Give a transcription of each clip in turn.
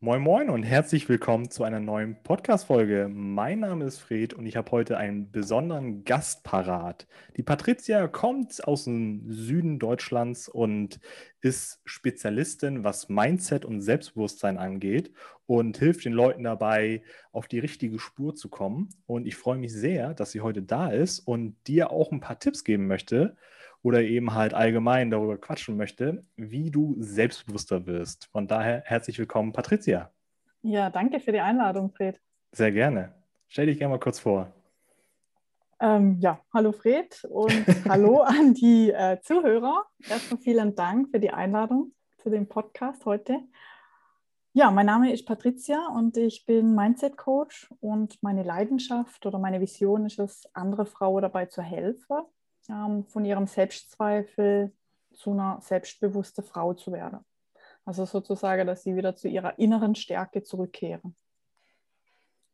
Moin Moin und herzlich willkommen zu einer neuen Podcast-Folge. Mein Name ist Fred und ich habe heute einen besonderen Gast parat. Die Patricia kommt aus dem Süden Deutschlands und ist Spezialistin, was Mindset und Selbstbewusstsein angeht und hilft den Leuten dabei, auf die richtige Spur zu kommen. Und ich freue mich sehr, dass sie heute da ist und dir auch ein paar Tipps geben möchte, oder eben halt allgemein darüber quatschen möchte, wie du selbstbewusster wirst. Von daher herzlich willkommen, Patricia. Ja, danke für die Einladung, Fred. Sehr gerne. Stell dich gerne mal kurz vor. Ähm, ja, hallo Fred und hallo an die äh, Zuhörer. Erstmal vielen Dank für die Einladung zu dem Podcast heute. Ja, mein Name ist Patricia und ich bin Mindset Coach und meine Leidenschaft oder meine Vision ist es, andere Frauen dabei zu helfen, ähm, von ihrem Selbstzweifel zu einer selbstbewussten Frau zu werden. Also sozusagen, dass sie wieder zu ihrer inneren Stärke zurückkehren.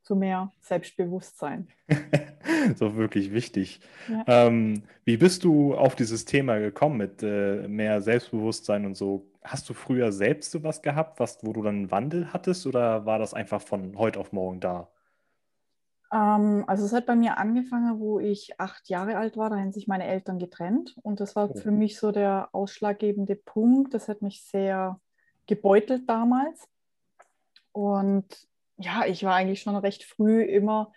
Zu mehr Selbstbewusstsein. so wirklich wichtig. Ja. Ähm, wie bist du auf dieses Thema gekommen mit äh, mehr Selbstbewusstsein und so? Hast du früher selbst sowas gehabt, was, wo du dann einen Wandel hattest oder war das einfach von heute auf morgen da? Ähm, also es hat bei mir angefangen, wo ich acht Jahre alt war. Da haben sich meine Eltern getrennt. Und das war oh. für mich so der ausschlaggebende Punkt. Das hat mich sehr gebeutelt damals. Und ja, ich war eigentlich schon recht früh immer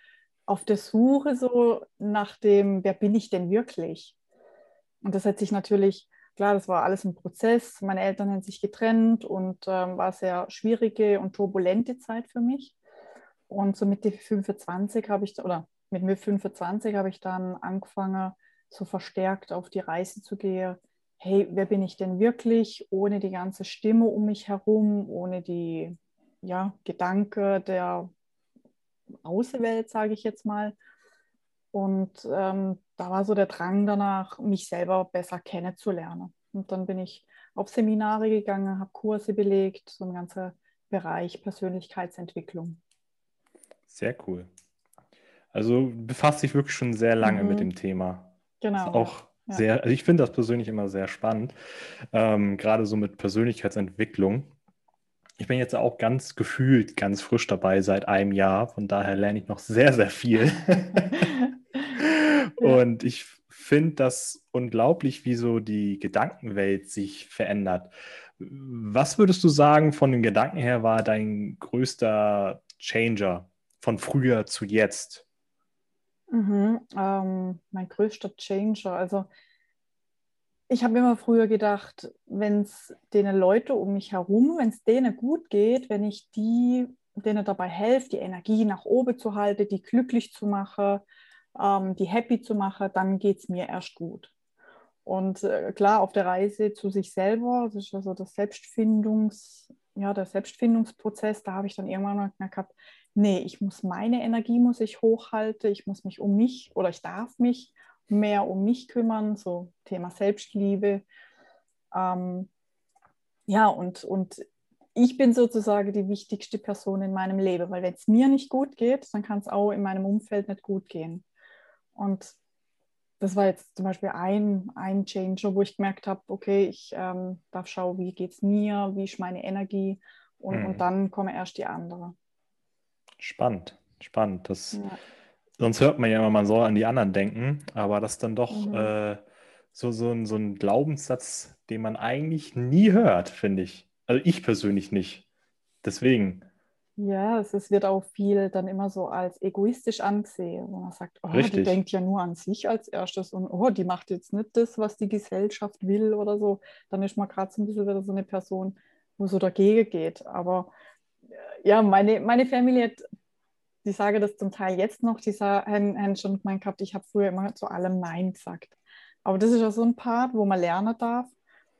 auf der Suche so nach dem, wer bin ich denn wirklich? Und das hat sich natürlich, klar, das war alles ein Prozess. Meine Eltern haben sich getrennt und ähm, war sehr schwierige und turbulente Zeit für mich. Und so mit 25 habe ich, oder mit mir 25 habe ich dann angefangen, so verstärkt auf die Reise zu gehen. Hey, wer bin ich denn wirklich, ohne die ganze Stimme um mich herum, ohne die ja, Gedanke der Außenwelt, sage ich jetzt mal. Und ähm, da war so der Drang danach, mich selber besser kennenzulernen. Und dann bin ich auf Seminare gegangen, habe Kurse belegt, so ein ganzer Bereich Persönlichkeitsentwicklung. Sehr cool. Also befasst sich wirklich schon sehr lange mhm. mit dem Thema. Genau. Ist auch ja. sehr, also ich finde das persönlich immer sehr spannend, ähm, gerade so mit Persönlichkeitsentwicklung. Ich bin jetzt auch ganz gefühlt ganz frisch dabei seit einem Jahr, von daher lerne ich noch sehr, sehr viel. Und ich finde das unglaublich, wie so die Gedankenwelt sich verändert. Was würdest du sagen, von den Gedanken her war dein größter Changer von früher zu jetzt? Mhm, ähm, mein größter Changer. Also ich habe immer früher gedacht, wenn es denen Leute um mich herum, wenn es denen gut geht, wenn ich die, denen dabei helfe, die Energie nach oben zu halten, die glücklich zu machen, ähm, die happy zu machen, dann geht es mir erst gut. Und äh, klar, auf der Reise zu sich selber, das ist also das Selbstfindungs, ja, der Selbstfindungsprozess, da habe ich dann irgendwann mal gehabt, nee, ich muss meine Energie muss ich hochhalten, ich muss mich um mich oder ich darf mich mehr um mich kümmern, so Thema Selbstliebe. Ähm, ja, und, und ich bin sozusagen die wichtigste Person in meinem Leben, weil wenn es mir nicht gut geht, dann kann es auch in meinem Umfeld nicht gut gehen. Und das war jetzt zum Beispiel ein, ein Changer, wo ich gemerkt habe, okay, ich ähm, darf schauen, wie geht es mir, wie ist meine Energie und, mhm. und dann komme erst die andere. Spannend, spannend. Das, ja. Sonst hört man ja immer, man soll an die anderen denken, aber das ist dann doch mhm. äh, so, so, ein, so ein Glaubenssatz, den man eigentlich nie hört, finde ich. Also ich persönlich nicht. Deswegen. Ja, es wird auch viel dann immer so als egoistisch angesehen, wo man sagt, oh, die denkt ja nur an sich als erstes und oh, die macht jetzt nicht das, was die Gesellschaft will oder so. Dann ist man gerade so ein bisschen wieder so eine Person, wo so dagegen geht. Aber ja, meine, meine Familie die sage das zum Teil jetzt noch, die haben, haben schon gemeint gehabt, ich habe früher immer zu allem Nein gesagt. Aber das ist ja so ein Part, wo man lernen darf,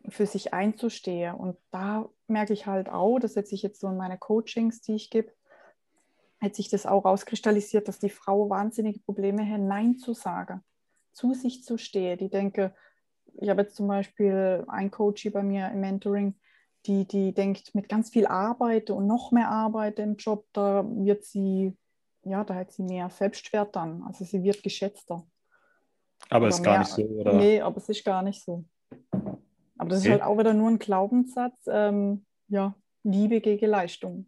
für sich einzustehen. Und da merke ich halt auch, das setze ich jetzt so in meine Coachings, die ich gebe, hat sich das auch rauskristallisiert, dass die Frau wahnsinnige Probleme hat, Nein zu sagen, zu sich zu stehen. Die denke, ich habe jetzt zum Beispiel ein Coach bei mir im Mentoring, die, die denkt, mit ganz viel Arbeit und noch mehr Arbeit im Job, da wird sie, ja, da hat sie mehr Selbstwert dann. Also sie wird geschätzter. Aber es ist gar nicht so, oder? Nee, aber es ist gar nicht so. Aber das okay. ist halt auch wieder nur ein Glaubenssatz, ähm, ja, Liebe gegen Leistung.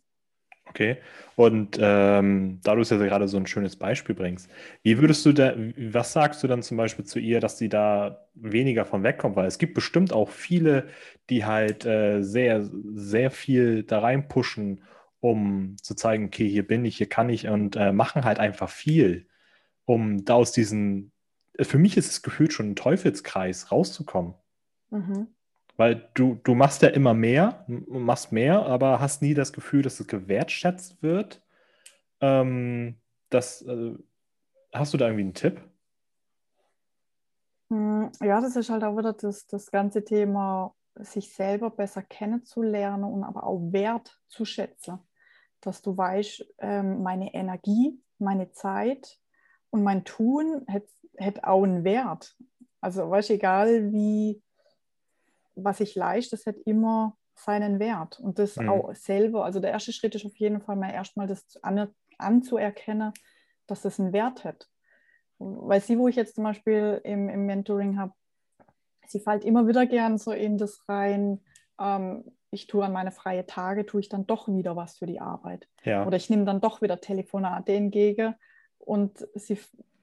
Okay. Und ähm, da du es ja gerade so ein schönes Beispiel bringst, wie würdest du da, was sagst du dann zum Beispiel zu ihr, dass sie da weniger von wegkommt? Weil es gibt bestimmt auch viele, die halt äh, sehr, sehr viel da reinpushen, um zu zeigen, okay, hier bin ich, hier kann ich und äh, machen halt einfach viel, um da aus diesen, für mich ist es gefühlt schon ein Teufelskreis rauszukommen. Mhm. Weil du, du machst ja immer mehr, machst mehr, aber hast nie das Gefühl, dass es gewertschätzt wird. Ähm, das, äh, hast du da irgendwie einen Tipp? Hm, ja, das ist halt auch wieder das, das ganze Thema, sich selber besser kennenzulernen und aber auch Wert zu schätzen. Dass du weißt, ähm, meine Energie, meine Zeit und mein Tun hätte auch einen Wert. Also weißt egal wie, was ich leiste, das hat immer seinen Wert. Und das mhm. auch selber, also der erste Schritt ist auf jeden Fall mal erstmal das an, anzuerkennen, dass das einen Wert hat. Weil sie, wo ich jetzt zum Beispiel im, im Mentoring habe, sie fällt immer wieder gern so in das rein, ähm, ich tue an meine freien Tage, tue ich dann doch wieder was für die Arbeit. Ja. Oder ich nehme dann doch wieder Telefonate entgegen. Und sie,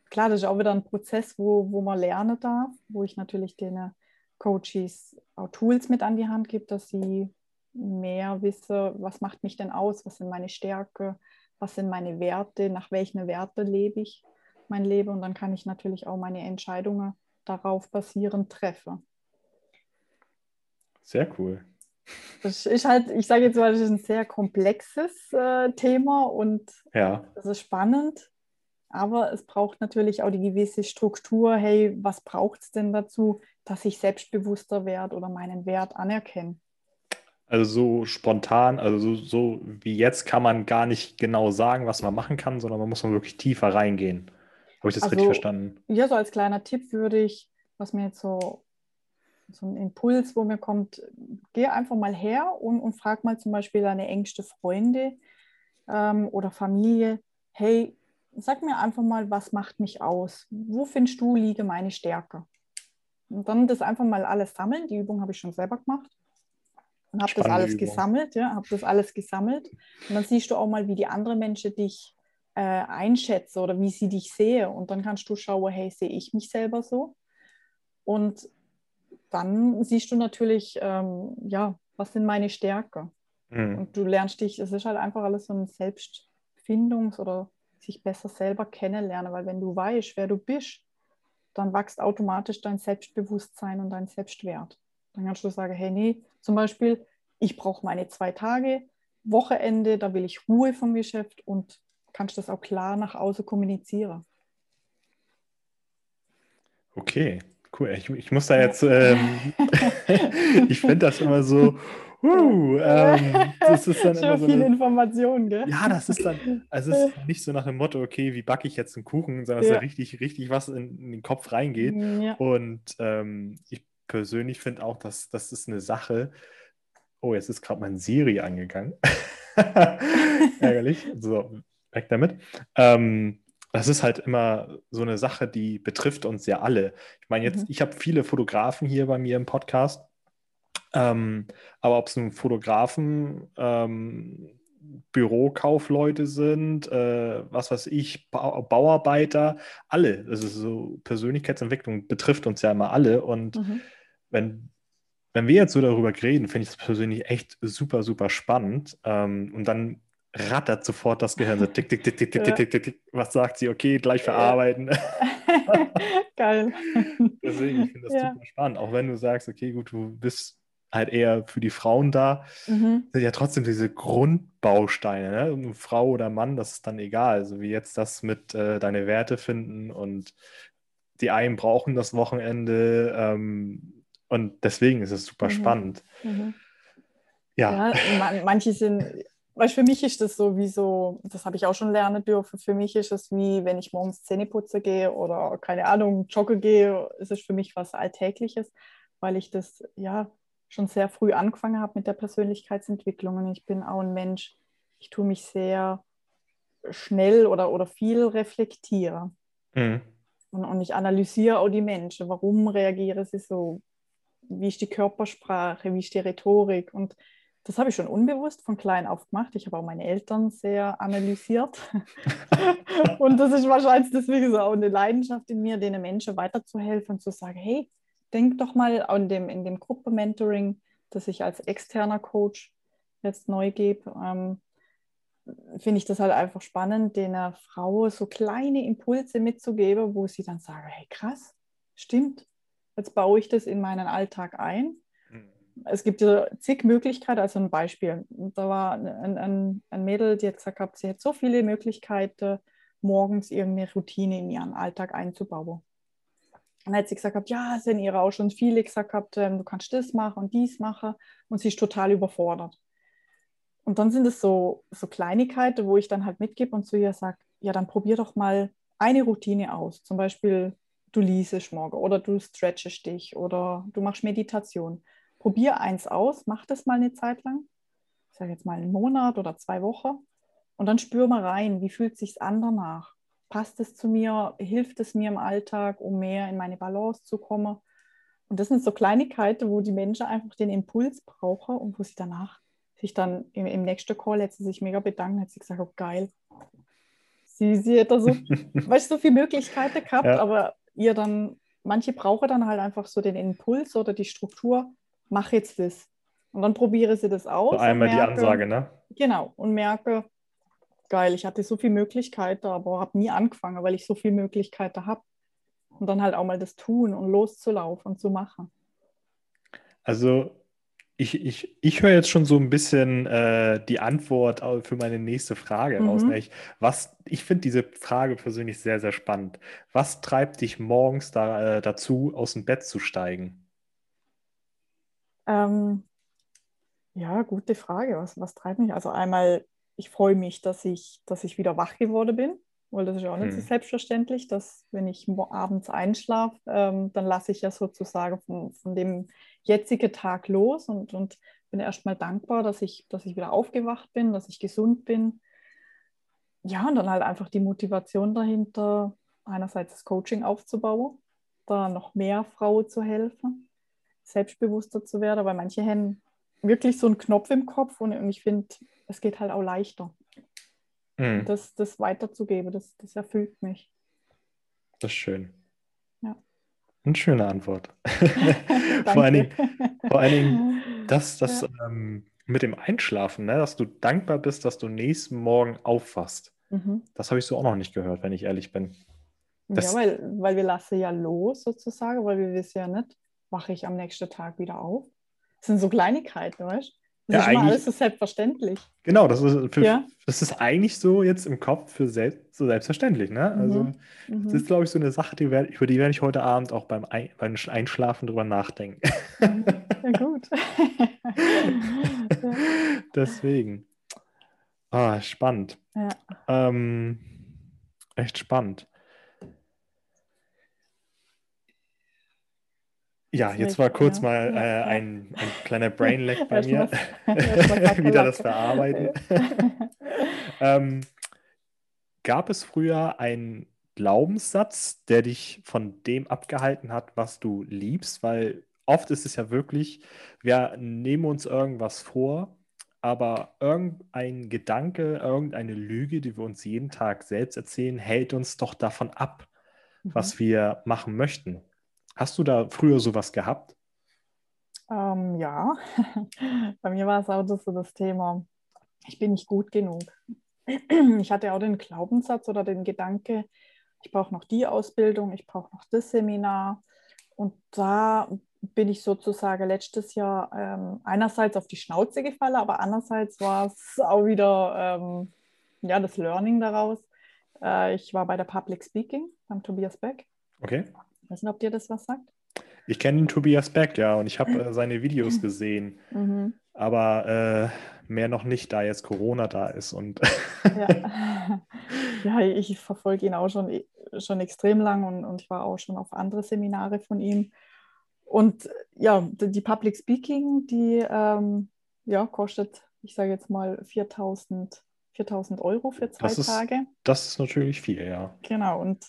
klar, das ist auch wieder ein Prozess, wo, wo man lernen darf, wo ich natürlich den Coaches auch Tools mit an die Hand gibt, dass sie mehr wissen, was macht mich denn aus, was sind meine Stärke, was sind meine Werte, nach welchen Werten lebe ich mein Leben und dann kann ich natürlich auch meine Entscheidungen darauf basierend treffen. Sehr cool. Das ist halt, ich sage jetzt mal, das ist ein sehr komplexes äh, Thema und ja. das ist spannend. Aber es braucht natürlich auch die gewisse Struktur. Hey, was braucht es denn dazu, dass ich selbstbewusster werde oder meinen Wert anerkenne? Also so spontan, also so, so, wie jetzt kann man gar nicht genau sagen, was man machen kann, sondern man muss man wirklich tiefer reingehen. Habe ich das also, richtig verstanden? Ja, so als kleiner Tipp würde ich, was mir jetzt so, so ein Impuls, wo mir kommt, geh einfach mal her und, und frag mal zum Beispiel deine engste Freunde ähm, oder Familie, hey, sag mir einfach mal, was macht mich aus? Wo findest du, liege meine Stärke? Und dann das einfach mal alles sammeln. Die Übung habe ich schon selber gemacht. Und habe das alles Übung. gesammelt, ja, habe das alles gesammelt. Und dann siehst du auch mal, wie die anderen Menschen dich äh, einschätzen oder wie sie dich sehen. Und dann kannst du schauen, hey, sehe ich mich selber so? Und dann siehst du natürlich, ähm, ja, was sind meine Stärken? Mhm. Und du lernst dich, es ist halt einfach alles so ein Selbstfindungs- oder sich besser selber kennenlernen, weil wenn du weißt, wer du bist, dann wächst automatisch dein Selbstbewusstsein und dein Selbstwert. Dann kannst du sagen, hey, nee, zum Beispiel, ich brauche meine zwei Tage, Wochenende, da will ich Ruhe vom Geschäft und kannst das auch klar nach außen kommunizieren. Okay, cool. Ich, ich muss da jetzt, ähm, ich finde das immer so, Uh, ähm, das ist dann immer so viel eine, Information, gell? Ja, das ist dann, also es ist nicht so nach dem Motto, okay, wie backe ich jetzt einen Kuchen, sondern ja. dass da richtig, richtig was in, in den Kopf reingeht. Ja. Und ähm, ich persönlich finde auch, dass das ist eine Sache. Oh, jetzt ist gerade mein Siri angegangen. Ärgerlich. So, weg damit. Ähm, das ist halt immer so eine Sache, die betrifft uns ja alle. Ich meine, jetzt, mhm. ich habe viele Fotografen hier bei mir im Podcast ähm, aber ob es nun Fotografen, ähm, Bürokaufleute sind, äh, was weiß ich, ba Bauarbeiter, alle. Also so Persönlichkeitsentwicklung betrifft uns ja immer alle. Und mhm. wenn, wenn wir jetzt so darüber reden, finde ich das persönlich echt super, super spannend. Ähm, und dann rattert sofort das Gehirn so tick, tick, tick, tick, tick, tick, tick, tick. Was sagt sie? Okay, gleich verarbeiten. Geil. Deswegen, ich finde das ja. super spannend. Auch wenn du sagst, okay, gut, du bist halt eher für die Frauen da, mhm. sind ja trotzdem diese Grundbausteine. Ne? Frau oder Mann, das ist dann egal. Also wie jetzt das mit äh, deine Werte finden und die einen brauchen das Wochenende ähm, und deswegen ist es super mhm. spannend. Mhm. Ja. ja man, manche sind, weil für mich ist das so wie so, das habe ich auch schon lernen dürfen, für mich ist es wie, wenn ich morgens Zähne putze gehe oder keine Ahnung, jogge gehe, ist es für mich was Alltägliches, weil ich das, ja, schon sehr früh angefangen habe mit der Persönlichkeitsentwicklung. Und ich bin auch ein Mensch, ich tue mich sehr schnell oder, oder viel reflektiere. Mhm. Und, und ich analysiere auch die Menschen. Warum reagiere sie so? Wie ist die Körpersprache? Wie ist die Rhetorik? Und das habe ich schon unbewusst von klein auf gemacht. Ich habe auch meine Eltern sehr analysiert. und das ist wahrscheinlich deswegen so auch eine Leidenschaft in mir, denen Menschen weiterzuhelfen und zu sagen, hey, denk doch mal an dem, in dem Gruppe-Mentoring, das ich als externer Coach jetzt neu gebe, ähm, finde ich das halt einfach spannend, der Frau so kleine Impulse mitzugeben, wo sie dann sagen, hey krass, stimmt, jetzt baue ich das in meinen Alltag ein es gibt ja zig Möglichkeiten, also ein Beispiel. Da war ein, ein, ein Mädel, die hat gesagt, gehabt, sie hat so viele Möglichkeiten, morgens irgendeine Routine in ihren Alltag einzubauen. Dann hat sie gesagt, gehabt, ja, sind ihre auch schon viele gesagt, gehabt, ähm, du kannst das machen und dies machen. Und sie ist total überfordert. Und dann sind es so, so Kleinigkeiten, wo ich dann halt mitgebe und zu ihr sage, ja, dann probier doch mal eine Routine aus. Zum Beispiel, du liest morgen oder du stretchest dich oder du machst Meditation probier eins aus, mach das mal eine Zeit lang, ich sage jetzt mal einen Monat oder zwei Wochen und dann spür mal rein, wie fühlt es sich an danach? Passt es zu mir? Hilft es mir im Alltag, um mehr in meine Balance zu kommen? Und das sind so Kleinigkeiten, wo die Menschen einfach den Impuls brauchen und wo sie danach sich dann im, im nächsten Call jetzt sich mega bedanken, hat sie gesagt, oh geil. Sie, sie hat da so, weißt so viele Möglichkeiten gehabt, ja. aber ihr dann, manche brauchen dann halt einfach so den Impuls oder die Struktur, mach jetzt das. Und dann probiere sie das aus. So einmal merke, die Ansage, ne? Genau. Und merke, geil, ich hatte so viele Möglichkeiten, aber habe nie angefangen, weil ich so viele Möglichkeiten habe. Und dann halt auch mal das tun und loszulaufen und zu machen. Also ich, ich, ich höre jetzt schon so ein bisschen äh, die Antwort für meine nächste Frage mhm. raus. Was, ich finde diese Frage persönlich sehr, sehr spannend. Was treibt dich morgens da, äh, dazu, aus dem Bett zu steigen? Ähm, ja, gute Frage. Was, was treibt mich? Also einmal, ich freue mich, dass ich, dass ich wieder wach geworden bin, weil das ist ja auch nicht hm. so selbstverständlich, dass wenn ich abends einschlafe, ähm, dann lasse ich ja sozusagen von, von dem jetzigen Tag los und, und bin erstmal dankbar, dass ich, dass ich wieder aufgewacht bin, dass ich gesund bin. Ja, und dann halt einfach die Motivation dahinter, einerseits das Coaching aufzubauen, da noch mehr Frauen zu helfen selbstbewusster zu werden, weil manche haben wirklich so einen Knopf im Kopf und, ich finde, es geht halt auch leichter. Mhm. Das, das weiterzugeben, das, das erfüllt mich. Das ist schön. Ja. Eine schöne Antwort. vor, allen Dingen, vor allen Dingen, dass das ja. ähm, mit dem Einschlafen, ne, dass du dankbar bist, dass du nächsten Morgen aufwachst. Mhm. Das habe ich so auch noch nicht gehört, wenn ich ehrlich bin. Das ja, weil, weil wir lassen ja los sozusagen, weil wir wissen ja nicht, wache ich am nächsten Tag wieder auf. Das sind so Kleinigkeiten, weißt du? Das ja, ist immer alles so selbstverständlich. Genau, das ist, für, ja? das ist eigentlich so jetzt im Kopf für selbst, so selbstverständlich. Ne? Also, mhm. das mhm. ist, glaube ich, so eine Sache, die werd, über die werde ich heute Abend auch beim, Ein, beim Einschlafen drüber nachdenken. Mhm. Ja, gut. Deswegen. Ah, spannend. Ja. Ähm, echt spannend. Ja, jetzt war kurz ja. mal äh, ein, ein, kleiner Brainlag bei mir. Wieder das Verarbeiten. ähm, gab es früher einen Glaubenssatz, der dich von dem abgehalten hat, was du liebst? Weil oft ist es ja wirklich, wir nehmen uns irgendwas vor, aber irgendein Gedanke, irgendeine Lüge, die wir uns jeden Tag selbst erzählen, hält uns doch davon ab, mhm. was wir machen möchten. Hast du da früher sowas gehabt? Ähm, ja, bei mir war es auch so das Thema, ich bin nicht gut genug. Ich hatte auch den Glaubenssatz oder den Gedanke, ich brauche noch die Ausbildung, ich brauche noch das Seminar. Und da bin ich sozusagen letztes Jahr ähm, einerseits auf die Schnauze gefallen, aber andererseits war es auch wieder ähm, ja, das Learning daraus. Äh, ich war bei der Public Speaking beim Tobias Beck. Okay. Ich weiß nicht, ob dir das was sagt. Ich kenne Tobias Beck, ja, und ich habe äh, seine Videos gesehen. Mhm. Aber äh, mehr noch nicht, da jetzt Corona da ist. Und ja. ja, ich verfolge ihn auch schon, schon extrem lang und, und ich war auch schon auf andere Seminare von ihm. Und ja, die Public Speaking, die ähm, ja, kostet, ich sage jetzt mal, 4000 4000 Euro für zwei das ist, Tage. Das ist natürlich viel, ja. Genau, und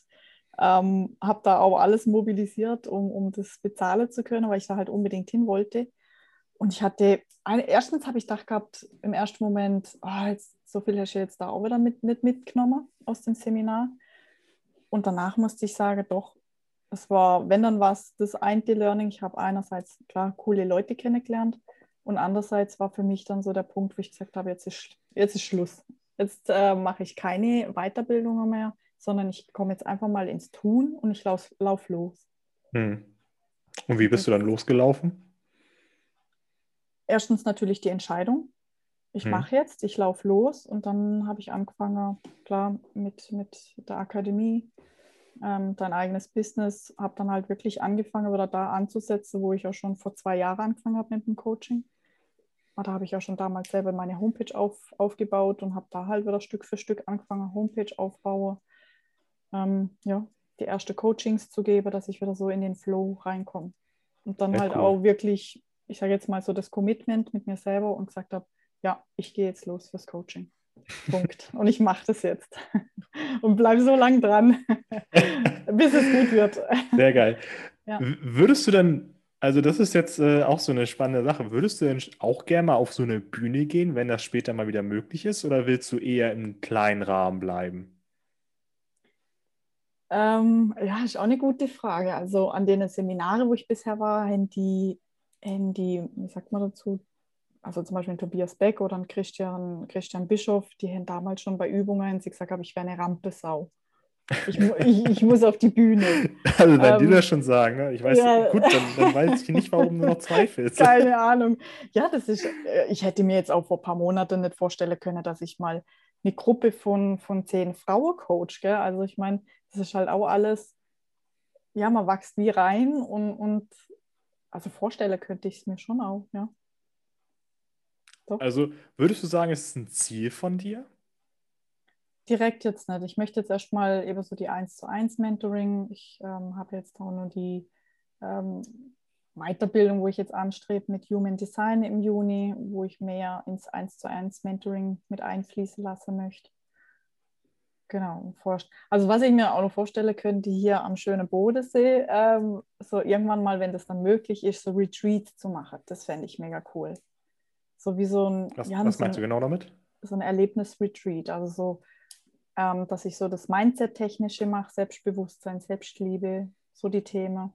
ähm, habe da auch alles mobilisiert, um, um das bezahlen zu können, weil ich da halt unbedingt hin wollte. Und ich hatte, erstens habe ich gedacht gehabt, im ersten Moment, oh, jetzt, so viel hast du jetzt da auch wieder mit, mit, mitgenommen aus dem Seminar. Und danach musste ich sagen, doch, es war, wenn dann was, das eine Learning. Ich habe einerseits, klar, coole Leute kennengelernt und andererseits war für mich dann so der Punkt, wo ich gesagt habe, jetzt ist, jetzt ist Schluss. Jetzt äh, mache ich keine Weiterbildungen mehr, sondern ich komme jetzt einfach mal ins Tun und ich laufe lauf los. Hm. Und wie bist du dann losgelaufen? Erstens natürlich die Entscheidung. Ich hm. mache jetzt, ich laufe los und dann habe ich angefangen, klar, mit, mit der Akademie, ähm, dein eigenes Business, habe dann halt wirklich angefangen, wieder da anzusetzen, wo ich auch schon vor zwei Jahren angefangen habe mit dem Coaching. Da habe ich ja schon damals selber meine Homepage auf, aufgebaut und habe da halt wieder Stück für Stück angefangen, Homepage aufbauen. Ähm, ja, die erste Coachings zu geben, dass ich wieder so in den Flow reinkomme. Und dann ja, halt cool. auch wirklich, ich sage jetzt mal so das Commitment mit mir selber und gesagt habe, ja, ich gehe jetzt los fürs Coaching. Punkt. Und ich mache das jetzt. Und bleibe so lange dran, bis es gut wird. Sehr geil. Ja. Würdest du dann, also das ist jetzt äh, auch so eine spannende Sache, würdest du denn auch gerne mal auf so eine Bühne gehen, wenn das später mal wieder möglich ist, oder willst du eher im kleinen Rahmen bleiben? Ähm, ja, ist auch eine gute Frage. Also an den Seminaren, wo ich bisher war, haben die, haben die, wie sagt man dazu, also zum Beispiel Tobias Beck oder Christian, Christian Bischof, die haben damals schon bei Übungen sie gesagt haben, ich wäre eine Rampesau. Ich, ich, ich, muss auf die Bühne. Also wenn ähm, die das schon sagen, ne? ich weiß, ja. gut, dann, dann, weiß ich nicht, warum du noch zweifelst. Keine Ahnung. Ja, das ist, äh, ich hätte mir jetzt auch vor ein paar Monaten nicht vorstellen können, dass ich mal eine Gruppe von, von zehn Frauen coach. Gell? Also ich meine, das ist halt auch alles, ja, man wächst wie rein und, und also vorstellen könnte ich es mir schon auch, ja. Doch. Also würdest du sagen, es ist ein Ziel von dir? Direkt jetzt nicht. Ich möchte jetzt erstmal eben so die 1 zu 1 Mentoring. Ich ähm, habe jetzt auch nur die ähm, Weiterbildung, wo ich jetzt anstrebe mit Human Design im Juni, wo ich mehr ins 1 zu 1 Mentoring mit einfließen lassen möchte. Genau. Also was ich mir auch noch vorstellen könnte, hier am schönen Bodensee, ähm, so irgendwann mal, wenn das dann möglich ist, so Retreats zu machen. Das fände ich mega cool. So wie so ein. Was, was meinst so du genau damit? So ein Erlebnis-Retreat. Also so, ähm, dass ich so das Mindset-Technische mache, Selbstbewusstsein, Selbstliebe, so die Themen.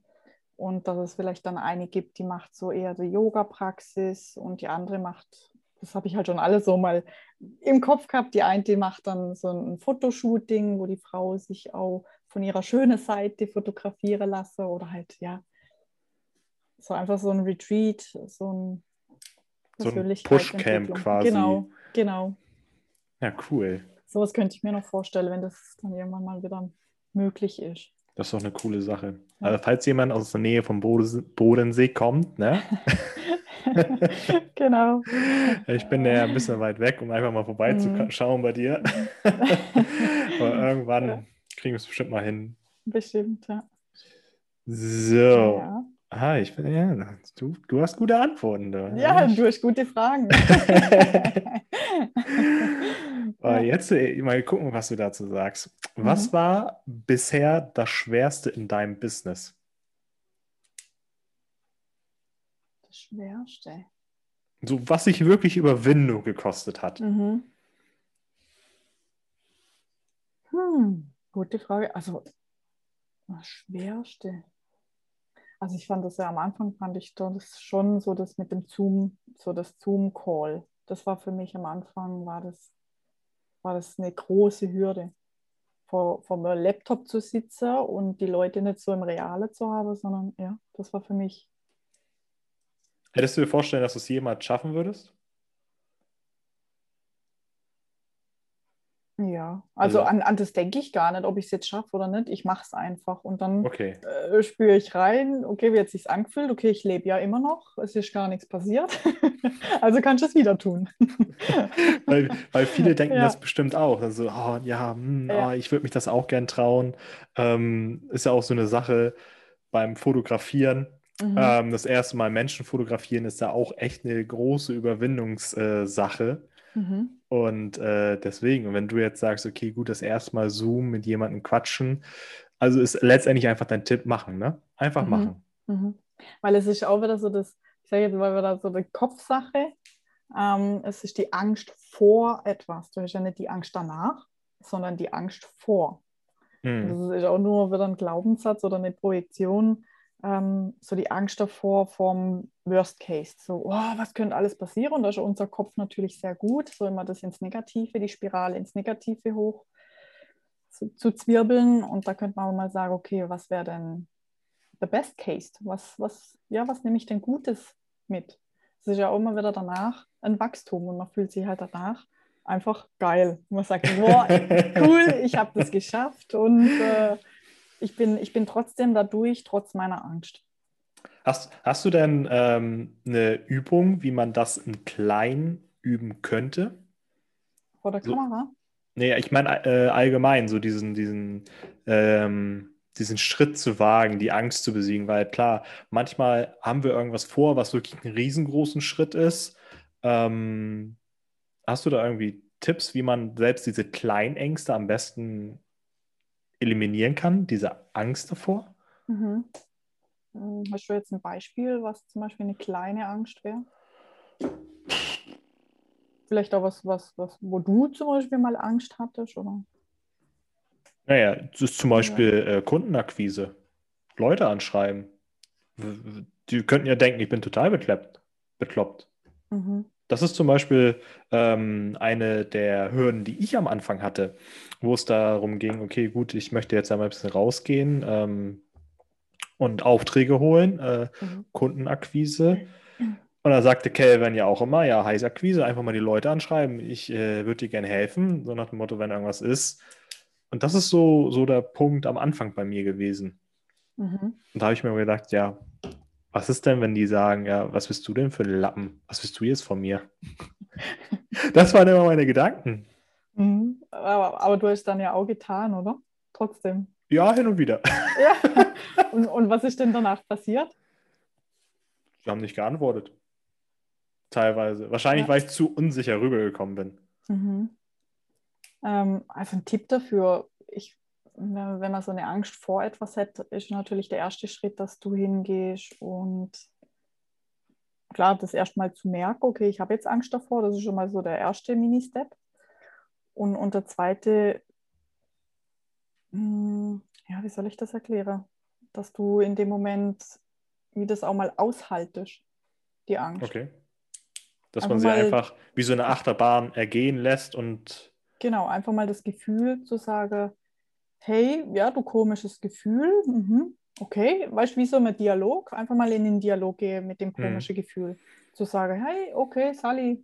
Und dass es vielleicht dann eine gibt, die macht so eher die Yoga-Praxis und die andere macht, das habe ich halt schon alle so mal im Kopf gehabt. Die eine, die macht dann so ein Fotoshooting, wo die Frau sich auch von ihrer schönen Seite fotografieren lasse oder halt, ja, so einfach so ein Retreat, so ein so ein Pushcamp quasi. Genau, genau. Ja, cool. Sowas könnte ich mir noch vorstellen, wenn das dann irgendwann mal wieder möglich ist. Das ist doch eine coole Sache. Also falls jemand aus der Nähe vom Bodensee kommt, ne? genau. Ich bin ja ein bisschen weit weg, um einfach mal vorbeizuschauen mhm. bei dir. Aber irgendwann ja. kriegen wir es bestimmt mal hin. Bestimmt, ja. So. Ja. Ah, ich bin, ja, du, du hast gute Antworten. Da. Ja, du hast gute Fragen. ja. Jetzt äh, mal gucken, was du dazu sagst. Was mhm. war bisher das Schwerste in deinem Business? Das Schwerste. So, was sich wirklich Überwindung gekostet hat. Mhm. Hm, gute Frage. Also, das Schwerste. Also ich fand das ja am Anfang, fand ich das schon so das mit dem Zoom, so das Zoom-Call. Das war für mich am Anfang, war das, war das eine große Hürde. Vor, vor meinem Laptop zu sitzen und die Leute nicht so im Reale zu haben, sondern ja, das war für mich. Hättest du dir vorstellen, dass du es jemals schaffen würdest? Ja, also, also an, an das denke ich gar nicht, ob ich es jetzt schaffe oder nicht. Ich mache es einfach und dann okay. äh, spüre ich rein, okay, wie hat es sich angefühlt? Okay, ich lebe ja immer noch, es ist gar nichts passiert. also kannst du es wieder tun. weil, weil viele denken ja. das bestimmt auch. Also, oh, ja, hm, ja. Oh, ich würde mich das auch gern trauen. Ähm, ist ja auch so eine Sache beim Fotografieren. Mhm. Ähm, das erste Mal Menschen fotografieren ist da auch echt eine große Überwindungssache. Mhm. Und äh, deswegen, wenn du jetzt sagst, okay, gut, das erste Mal Zoom mit jemandem quatschen, also ist letztendlich einfach dein Tipp machen, ne? Einfach mhm. machen. Mhm. Weil es ist auch wieder so das, ich sage jetzt mal wieder so eine Kopfsache. Ähm, es ist die Angst vor etwas. Du hast ja nicht die Angst danach, sondern die Angst vor. Mhm. Das ist auch nur wieder ein Glaubenssatz oder eine Projektion, ähm, so die Angst davor vom Worst Case. So, oh, was könnte alles passieren? Und da ist unser Kopf natürlich sehr gut, so immer das ins Negative, die Spirale ins Negative hoch zu, zu zwirbeln. Und da könnte man mal sagen, okay, was wäre denn der Best Case? Was, was, ja, was nehme ich denn Gutes mit? Es ist ja auch immer wieder danach ein Wachstum und man fühlt sich halt danach einfach geil. Man sagt, boah, cool, ich habe das geschafft und äh, ich, bin, ich bin trotzdem dadurch, trotz meiner Angst. Hast, hast du denn ähm, eine Übung, wie man das in klein üben könnte? Vor der Kamera? So, nee, ich meine äh, allgemein, so diesen, diesen, ähm, diesen Schritt zu wagen, die Angst zu besiegen, weil klar, manchmal haben wir irgendwas vor, was wirklich einen riesengroßen Schritt ist. Ähm, hast du da irgendwie Tipps, wie man selbst diese kleinen Ängste am besten eliminieren kann, diese Angst davor? Mhm. Hm, hast du jetzt ein Beispiel, was zum Beispiel eine kleine Angst wäre? Vielleicht auch was, was, was, wo du zum Beispiel mal Angst hattest, oder? Naja, das ist zum Beispiel ja. äh, Kundenakquise. Leute anschreiben. Die könnten ja denken, ich bin total bekloppt. bekloppt. Mhm. Das ist zum Beispiel ähm, eine der Hürden, die ich am Anfang hatte, wo es darum ging, okay, gut, ich möchte jetzt einmal ein bisschen rausgehen ähm, und Aufträge holen, äh, mhm. Kundenakquise. Und da sagte Kelvin ja auch immer, ja, heiße Akquise, einfach mal die Leute anschreiben. Ich äh, würde dir gerne helfen, so nach dem Motto, wenn irgendwas ist. Und das ist so, so der Punkt am Anfang bei mir gewesen. Mhm. Und da habe ich mir gedacht, ja, was ist denn, wenn die sagen, ja, was bist du denn für ein Lappen? Was bist du jetzt von mir? das waren immer meine Gedanken. Mhm. Aber, aber, du hast dann ja auch getan, oder? Trotzdem. Ja, hin und wieder. ja. Und, und was ist denn danach passiert? Sie haben nicht geantwortet. Teilweise. Wahrscheinlich, ja. weil ich zu unsicher rübergekommen bin. Mhm. Ähm, also ein Tipp dafür, ich wenn man so eine Angst vor etwas hat, ist natürlich der erste Schritt, dass du hingehst und klar, das erstmal zu merken, okay, ich habe jetzt Angst davor, das ist schon mal so der erste Mini-Step. Und, und der zweite, hm, ja, wie soll ich das erklären? Dass du in dem Moment, wie das auch mal aushaltest, die Angst. Okay. Dass einfach man sie mal, einfach wie so eine Achterbahn ergehen lässt und. Genau, einfach mal das Gefühl zu sagen, hey, ja, du komisches Gefühl, mhm. okay, weißt du, wie so ein Dialog, einfach mal in den Dialog gehen mit dem mhm. komischen mhm. Gefühl, zu sagen, hey, okay, Sally,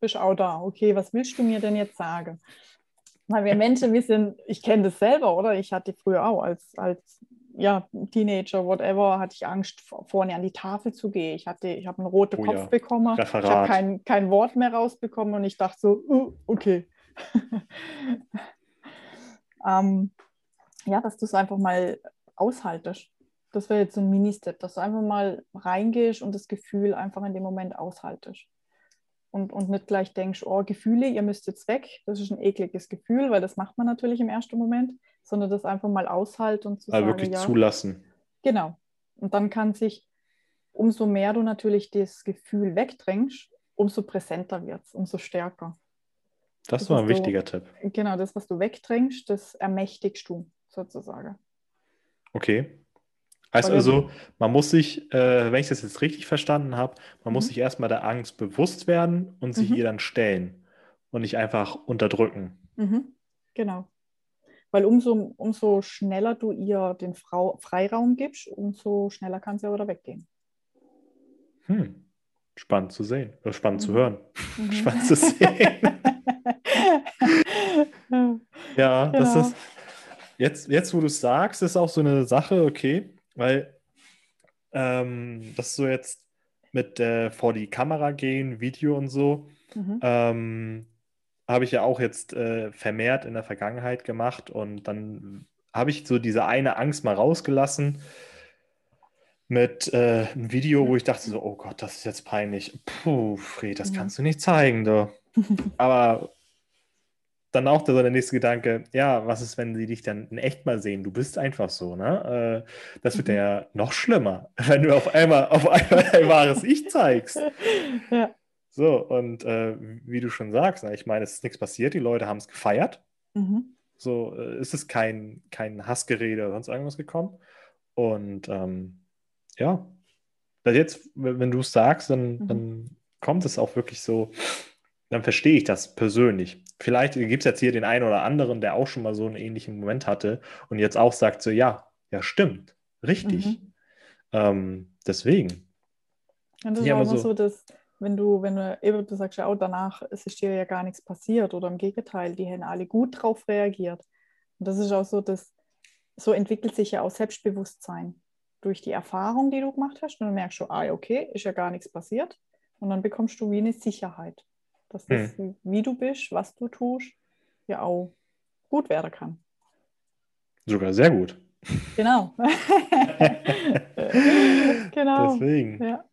bist auch da, okay, was willst du mir denn jetzt sagen? Weil wir Menschen, wir sind, ich kenne das selber, oder? Ich hatte früher auch als, als ja, Teenager, whatever, hatte ich Angst, vorne an die Tafel zu gehen. Ich, hatte, ich habe einen roten oh, Kopf ja. bekommen, Referat. ich habe kein, kein Wort mehr rausbekommen und ich dachte so, uh, okay. ähm, ja, dass du es einfach mal aushaltest. Das wäre jetzt so ein Mini-Step, dass du einfach mal reingehst und das Gefühl einfach in dem Moment aushaltest. Und, und nicht gleich denkst, oh, Gefühle, ihr müsst jetzt weg, das ist ein ekliges Gefühl, weil das macht man natürlich im ersten Moment, sondern das einfach mal aushalten und zu also sagen, wirklich ja, zulassen. Genau. Und dann kann sich, umso mehr du natürlich das Gefühl wegdrängst, umso präsenter wird es, umso stärker. Das, das war ein wichtiger du, Tipp. Genau, das, was du wegdrängst, das ermächtigst du sozusagen. Okay. Heißt also, man muss sich, äh, wenn ich das jetzt richtig verstanden habe, man mhm. muss sich erstmal der Angst bewusst werden und sich mhm. ihr dann stellen und nicht einfach unterdrücken. Mhm. Genau. Weil umso, umso schneller du ihr den Frau Freiraum gibst, umso schneller kann sie auch wieder weggehen. Hm. Spannend zu sehen, oder spannend zu mhm. hören. Mhm. spannend zu sehen. ja, genau. das ist Jetzt, jetzt wo du es sagst, ist auch so eine Sache, okay, weil ähm, das so jetzt mit äh, vor die Kamera gehen, Video und so, mhm. ähm, habe ich ja auch jetzt äh, vermehrt in der Vergangenheit gemacht und dann habe ich so diese eine Angst mal rausgelassen mit äh, einem Video, wo ich dachte so, oh Gott, das ist jetzt peinlich. Puh, Fred, das kannst du nicht zeigen, du. Aber dann auch so der nächste Gedanke, ja, was ist, wenn sie dich dann in echt mal sehen? Du bist einfach so, ne? Äh, das wird mhm. ja noch schlimmer, wenn du auf einmal auf einmal ein wahres Ich zeigst. Ja. So, und äh, wie du schon sagst, ne, ich meine, es ist nichts passiert, die Leute haben es gefeiert. Mhm. So äh, ist es kein, kein Hassgerede oder sonst irgendwas gekommen. Und ähm, ja, jetzt, wenn du es sagst, dann, mhm. dann kommt es auch wirklich so, dann verstehe ich das persönlich. Vielleicht gibt es jetzt hier den einen oder anderen, der auch schon mal so einen ähnlichen Moment hatte und jetzt auch sagt so, ja, ja, stimmt, richtig. Mhm. Ähm, deswegen. Und das ist auch immer so, so, dass, wenn du, wenn du eben du sagst, ja, oh, danach ist dir ja gar nichts passiert oder im Gegenteil, die haben alle gut drauf reagiert. Und das ist auch so, dass so entwickelt sich ja auch Selbstbewusstsein durch die Erfahrung, die du gemacht hast. Und dann merkst du, ah, okay, ist ja gar nichts passiert. Und dann bekommst du wie eine Sicherheit dass das, hm. wie du bist, was du tust, ja auch gut werden kann. Sogar sehr gut. Genau. genau. Deswegen. Ja.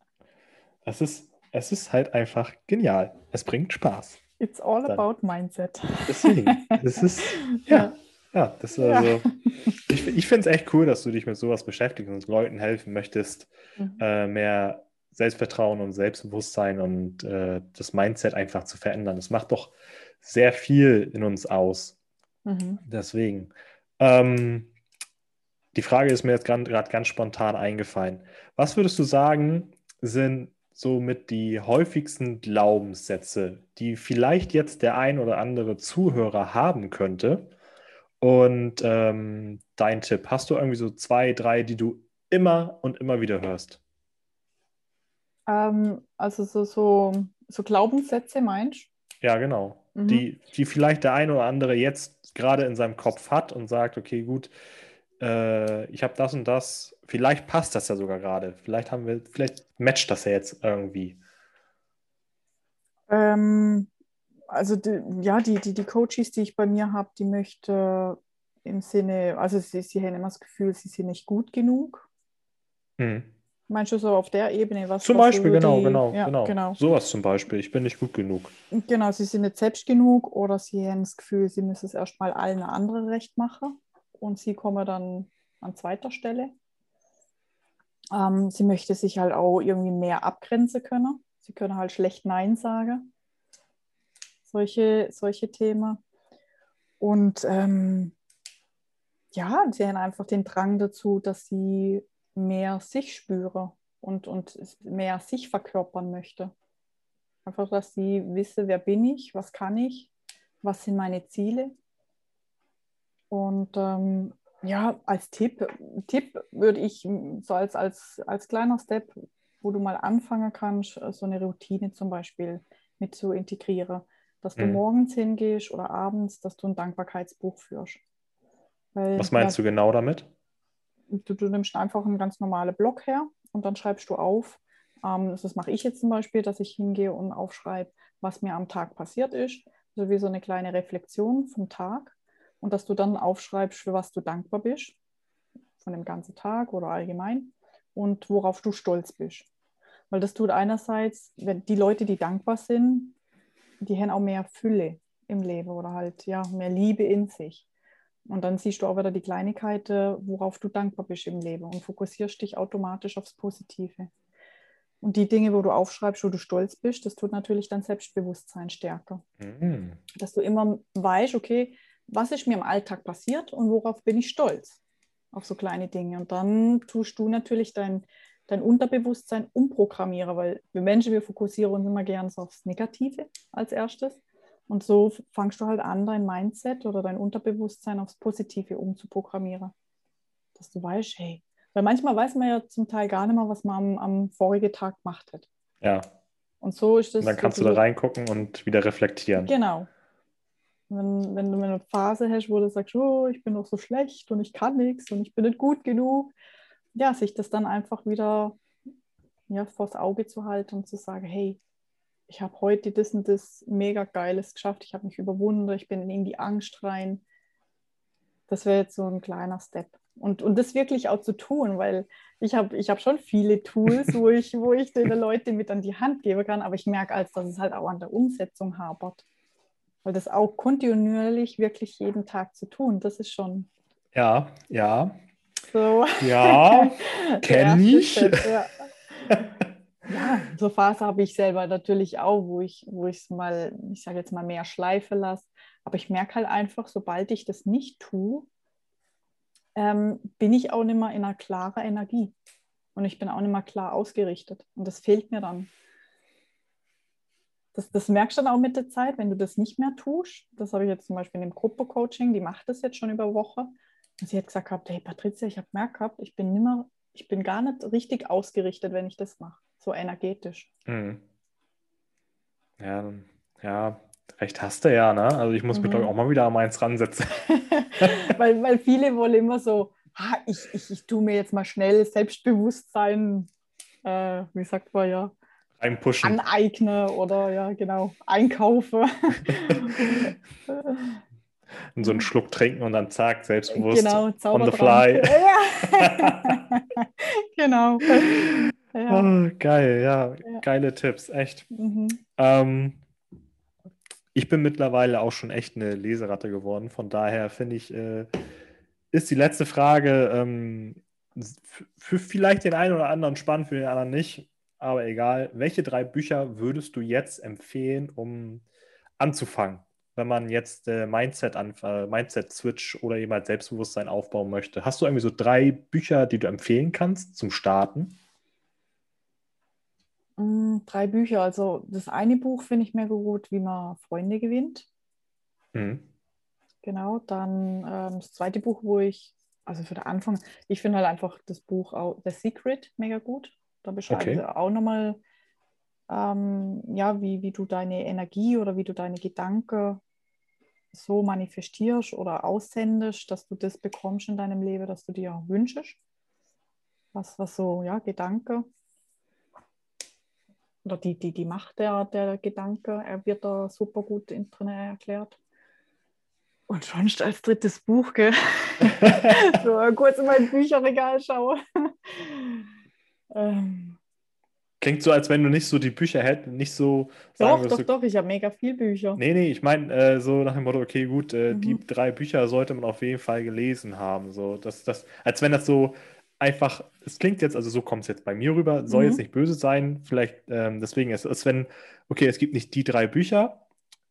Es, ist, es ist halt einfach genial. Es bringt Spaß. It's all Dann. about Mindset. Deswegen. Das ist, ja. ja. Ja, das ja. also, ich, ich finde es echt cool, dass du dich mit sowas beschäftigst und Leuten helfen möchtest, mhm. äh, mehr Selbstvertrauen und Selbstbewusstsein und äh, das Mindset einfach zu verändern. Das macht doch sehr viel in uns aus. Mhm. Deswegen. Ähm, die Frage ist mir jetzt gerade ganz spontan eingefallen. Was würdest du sagen, sind somit die häufigsten Glaubenssätze, die vielleicht jetzt der ein oder andere Zuhörer haben könnte? Und ähm, dein Tipp, hast du irgendwie so zwei, drei, die du immer und immer wieder hörst? Ähm, also so, so, so Glaubenssätze meinst du? Ja, genau. Mhm. Die, die vielleicht der eine oder andere jetzt gerade in seinem Kopf hat und sagt, okay, gut, äh, ich habe das und das, vielleicht passt das ja sogar gerade. Vielleicht haben wir, vielleicht matcht das ja jetzt irgendwie. Ähm, also die, ja, die, die, die Coaches, die ich bei mir habe, die möchte im Sinne, also sie, sie haben immer das Gefühl, sie sind nicht gut genug. Mhm. Meinst du so auf der Ebene? Was, zum Beispiel, genau, die, genau, ja, genau, genau. Sowas zum Beispiel. Ich bin nicht gut genug. Genau, sie sind nicht selbst genug oder sie haben das Gefühl, sie müssen es erstmal allen andere recht machen und sie kommen dann an zweiter Stelle. Ähm, sie möchte sich halt auch irgendwie mehr abgrenzen können. Sie können halt schlecht Nein sagen. Solche, solche Themen. Und ähm, ja, sie haben einfach den Drang dazu, dass sie mehr sich spüre und, und mehr sich verkörpern möchte. Einfach, dass sie wisse, wer bin ich, was kann ich, was sind meine Ziele. Und ähm, ja, als Tipp, Tipp würde ich so als, als, als kleiner Step, wo du mal anfangen kannst, so eine Routine zum Beispiel mit zu integrieren, dass du mhm. morgens hingehst oder abends, dass du ein Dankbarkeitsbuch führst. Weil, Was meinst ja, du genau damit? Du, du nimmst einfach einen ganz normalen Block her und dann schreibst du auf, ähm, das mache ich jetzt zum Beispiel, dass ich hingehe und aufschreibe, was mir am Tag passiert ist, so wie so eine kleine Reflexion vom Tag und dass du dann aufschreibst, für was du dankbar bist, von dem ganzen Tag oder allgemein und worauf du stolz bist. Weil das tut einerseits, wenn die Leute, die dankbar sind, die haben auch mehr Fülle im Leben oder halt ja mehr Liebe in sich. Und dann siehst du auch wieder die Kleinigkeiten, worauf du dankbar bist im Leben und fokussierst dich automatisch aufs Positive. Und die Dinge, wo du aufschreibst, wo du stolz bist, das tut natürlich dein Selbstbewusstsein stärker. Mhm. Dass du immer weißt, okay, was ist mir im Alltag passiert und worauf bin ich stolz? Auf so kleine Dinge. Und dann tust du natürlich dein, dein Unterbewusstsein umprogrammieren, weil wir Menschen, wir fokussieren uns immer gerne so aufs Negative als erstes. Und so fangst du halt an, dein Mindset oder dein Unterbewusstsein aufs Positive umzuprogrammieren. Dass du weißt, hey, weil manchmal weiß man ja zum Teil gar nicht mehr, was man am, am vorigen Tag gemacht hat. Ja. Und so ist das. Und dann kannst du da reingucken und wieder reflektieren. Genau. Wenn, wenn du eine Phase hast, wo du sagst, oh, ich bin doch so schlecht und ich kann nichts und ich bin nicht gut genug, ja, sich das dann einfach wieder ja, vors Auge zu halten und zu sagen, hey, ich habe heute das und das mega Geiles geschafft, ich habe mich überwunden, ich bin in die Angst rein. Das wäre jetzt so ein kleiner Step. Und, und das wirklich auch zu tun, weil ich habe ich hab schon viele Tools, wo ich, wo ich den Leuten mit an die Hand geben kann, aber ich merke als, dass es halt auch an der Umsetzung hapert. Weil das auch kontinuierlich wirklich jeden Tag zu tun, das ist schon. Ja, ja. So. Ja, kenne ich. Ja. ja, so Phase habe ich selber natürlich auch, wo ich wo es mal, ich sage jetzt mal, mehr Schleife lasse. Aber ich merke halt einfach, sobald ich das nicht tue, ähm, bin ich auch nicht mehr in einer klaren Energie. Und ich bin auch nicht mehr klar ausgerichtet. Und das fehlt mir dann. Das, das merkst du dann auch mit der Zeit, wenn du das nicht mehr tust. Das habe ich jetzt zum Beispiel in dem Gruppencoaching, die macht das jetzt schon über Woche. Und sie hat gesagt hey Patricia, ich habe gemerkt ich bin nimmer, ich bin gar nicht richtig ausgerichtet, wenn ich das mache. So energetisch. Mhm. Ja, ja, recht hast du ja, ne? Also ich muss mhm. mich doch auch mal wieder an meins ransetzen. weil, weil viele wollen immer so, ah, ich, ich, ich tue mir jetzt mal schnell Selbstbewusstsein, äh, wie sagt man ja, reinpushen. Aneigne oder ja, genau, einkaufe. und so einen Schluck trinken und dann zack, selbstbewusst. Genau, on the fly. Genau. Ja. Oh, geil, ja. ja. Geile Tipps, echt. Mhm. Ähm, ich bin mittlerweile auch schon echt eine Leseratte geworden. Von daher finde ich, äh, ist die letzte Frage ähm, für vielleicht den einen oder anderen spannend, für den anderen nicht. Aber egal, welche drei Bücher würdest du jetzt empfehlen, um anzufangen, wenn man jetzt äh, Mindset, äh, Mindset Switch oder jemand Selbstbewusstsein aufbauen möchte? Hast du irgendwie so drei Bücher, die du empfehlen kannst zum Starten? Mm, drei Bücher. Also das eine Buch finde ich mega gut, wie man Freunde gewinnt. Mhm. Genau, dann ähm, das zweite Buch, wo ich, also für den Anfang, ich finde halt einfach das Buch auch, The Secret mega gut. Da beschreibe okay. auch nochmal, ähm, ja, wie, wie du deine Energie oder wie du deine Gedanken so manifestierst oder aussendest, dass du das bekommst in deinem Leben, dass du dir wünschst. Was, was so, ja, Gedanke oder die, die, die Macht der, der Gedanke, er wird da super gut drin erklärt. Und sonst als drittes Buch, gell? so kurz in mein Bücherregal schaue. ähm. Klingt so, als wenn du nicht so die Bücher hättest, nicht so sagen Doch, doch, doch, ich habe mega viel Bücher. Nee, nee, ich meine äh, so nach dem Motto, okay, gut, äh, mhm. die drei Bücher sollte man auf jeden Fall gelesen haben. So, das, das, als wenn das so einfach, es klingt jetzt, also so kommt es jetzt bei mir rüber, soll mhm. jetzt nicht böse sein, vielleicht ähm, deswegen ist es, wenn, okay, es gibt nicht die drei Bücher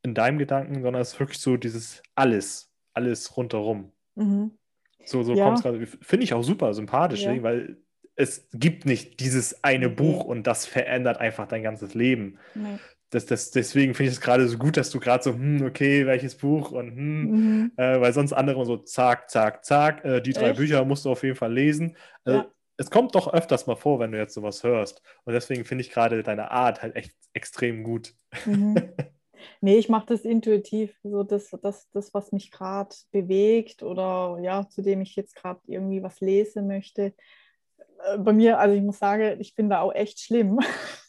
in deinem Gedanken, sondern es ist wirklich so dieses alles, alles rundherum. Mhm. So, so ja. kommt es gerade, finde ich auch super sympathisch, ja. weil es gibt nicht dieses eine mhm. Buch und das verändert einfach dein ganzes Leben. Nee das, das, deswegen finde ich es gerade so gut, dass du gerade so, hm, okay, welches Buch und hm, mhm. äh, weil sonst andere so zack, zack, zack, äh, die drei Echt? Bücher musst du auf jeden Fall lesen. Also, ja. Es kommt doch öfters mal vor, wenn du jetzt sowas hörst. Und deswegen finde ich gerade deine Art halt echt extrem gut. Mhm. Nee, ich mache das intuitiv, so das, das, das was mich gerade bewegt oder ja, zu dem ich jetzt gerade irgendwie was lesen möchte. Äh, bei mir, also ich muss sagen, ich bin da auch echt schlimm.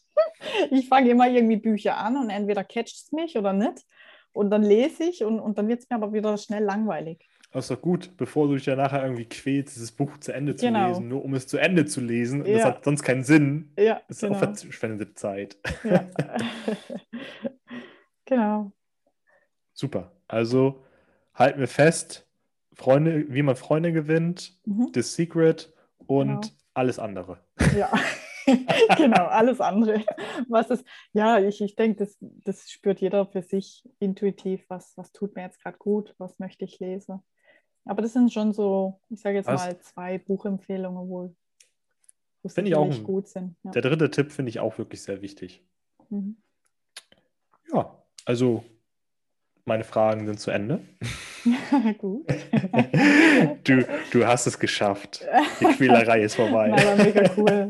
ich fange immer irgendwie Bücher an und entweder catcht es mich oder nicht. Und dann lese ich und, und dann wird es mir aber wieder schnell langweilig. Das ist doch gut, bevor du dich ja nachher irgendwie quälst, dieses Buch zu Ende zu genau. lesen, nur um es zu Ende zu lesen. Ja. Das hat sonst keinen Sinn. Ja, das ist genau. auch verschwendete Zeit. Ja. genau. Super. Also halten wir fest, Freunde, wie man Freunde gewinnt, mhm. The Secret und genau. alles andere. Ja. genau, alles andere. Was ist, ja, ich, ich denke, das, das spürt jeder für sich intuitiv, was, was tut mir jetzt gerade gut, was möchte ich lesen. Aber das sind schon so, ich sage jetzt was? mal, zwei Buchempfehlungen wohl. Finde ich auch ein, gut sind. Ja. Der dritte Tipp finde ich auch wirklich sehr wichtig. Mhm. Ja, also meine Fragen sind zu Ende. Gut. du, du hast es geschafft. Die Quälerei ist vorbei. Das war mega cool.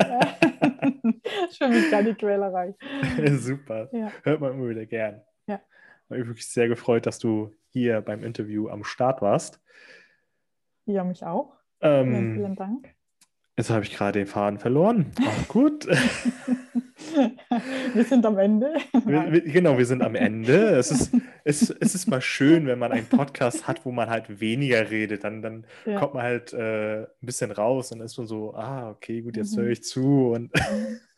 Für mich keine Quälerei. Super. Ja. Hört man immer wieder gern. Ja. War wirklich sehr gefreut, dass du hier beim Interview am Start warst. Ja, mich auch. Ähm, vielen Dank. Jetzt habe ich gerade den Faden verloren. Auch gut. wir sind am Ende. Wir, wir, genau, wir sind am Ende. Es ist, es, es ist mal schön, wenn man einen Podcast hat, wo man halt weniger redet. Dann, dann ja. kommt man halt äh, ein bisschen raus und ist man so, ah, okay, gut, jetzt mhm. höre ich zu. Und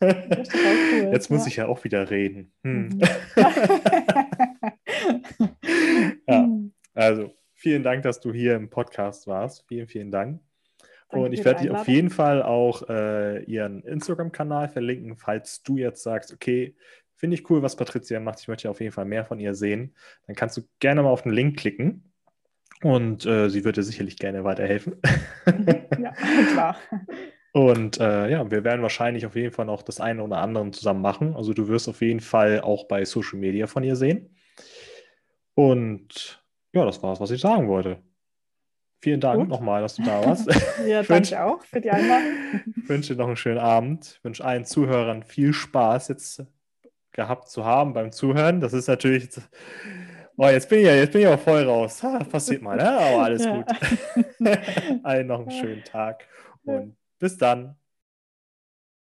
cool, jetzt muss ja. ich ja auch wieder reden. Hm. Mhm. ja, also vielen Dank, dass du hier im Podcast warst. Vielen, vielen Dank. Danke und ich werde dir auf jeden Fall auch äh, ihren Instagram-Kanal verlinken, falls du jetzt sagst, okay, finde ich cool, was Patricia macht. Ich möchte auf jeden Fall mehr von ihr sehen. Dann kannst du gerne mal auf den Link klicken. Und äh, sie wird dir sicherlich gerne weiterhelfen. ja, klar. Und äh, ja, wir werden wahrscheinlich auf jeden Fall noch das eine oder andere zusammen machen. Also du wirst auf jeden Fall auch bei Social Media von ihr sehen. Und ja, das war es, was ich sagen wollte. Vielen Dank Gut. nochmal, dass du da warst. ja, danke auch für die Einladung. Ich wünsche dir noch einen schönen Abend. Ich wünsche allen Zuhörern viel Spaß jetzt gehabt zu haben beim Zuhören. Das ist natürlich. Oh, jetzt bin ich ja, jetzt bin ich auch voll raus. Ha, passiert mal, ne? aber alles ja. gut. allen noch einen schönen Tag und bis dann.